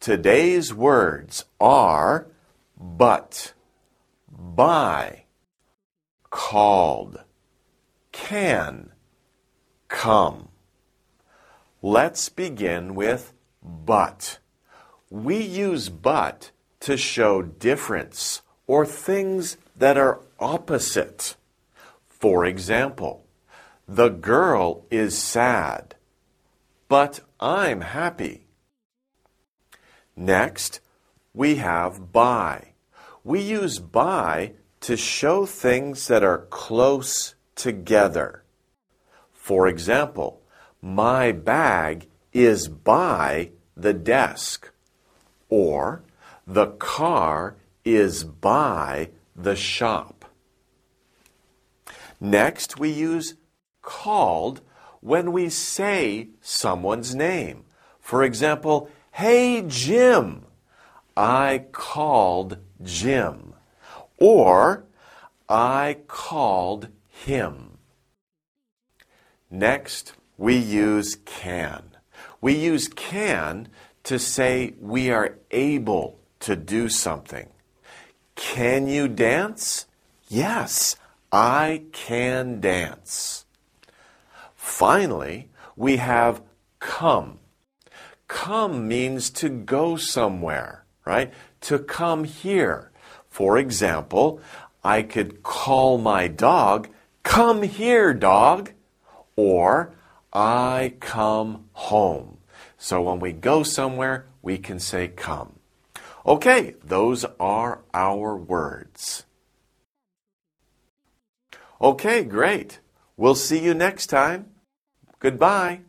Today's words are but, by, called, can, come. Let's begin with but. We use but to show difference or things that are opposite. For example, the girl is sad, but I'm happy. Next, we have by. We use by to show things that are close together. For example, my bag is by the desk. Or, the car is by the shop. Next, we use called when we say someone's name. For example, Hey, Jim, I called Jim. Or, I called him. Next, we use can. We use can to say we are able to do something. Can you dance? Yes, I can dance. Finally, we have come. Come means to go somewhere, right? To come here. For example, I could call my dog, Come here, dog. Or, I come home. So when we go somewhere, we can say come. Okay, those are our words. Okay, great. We'll see you next time. Goodbye.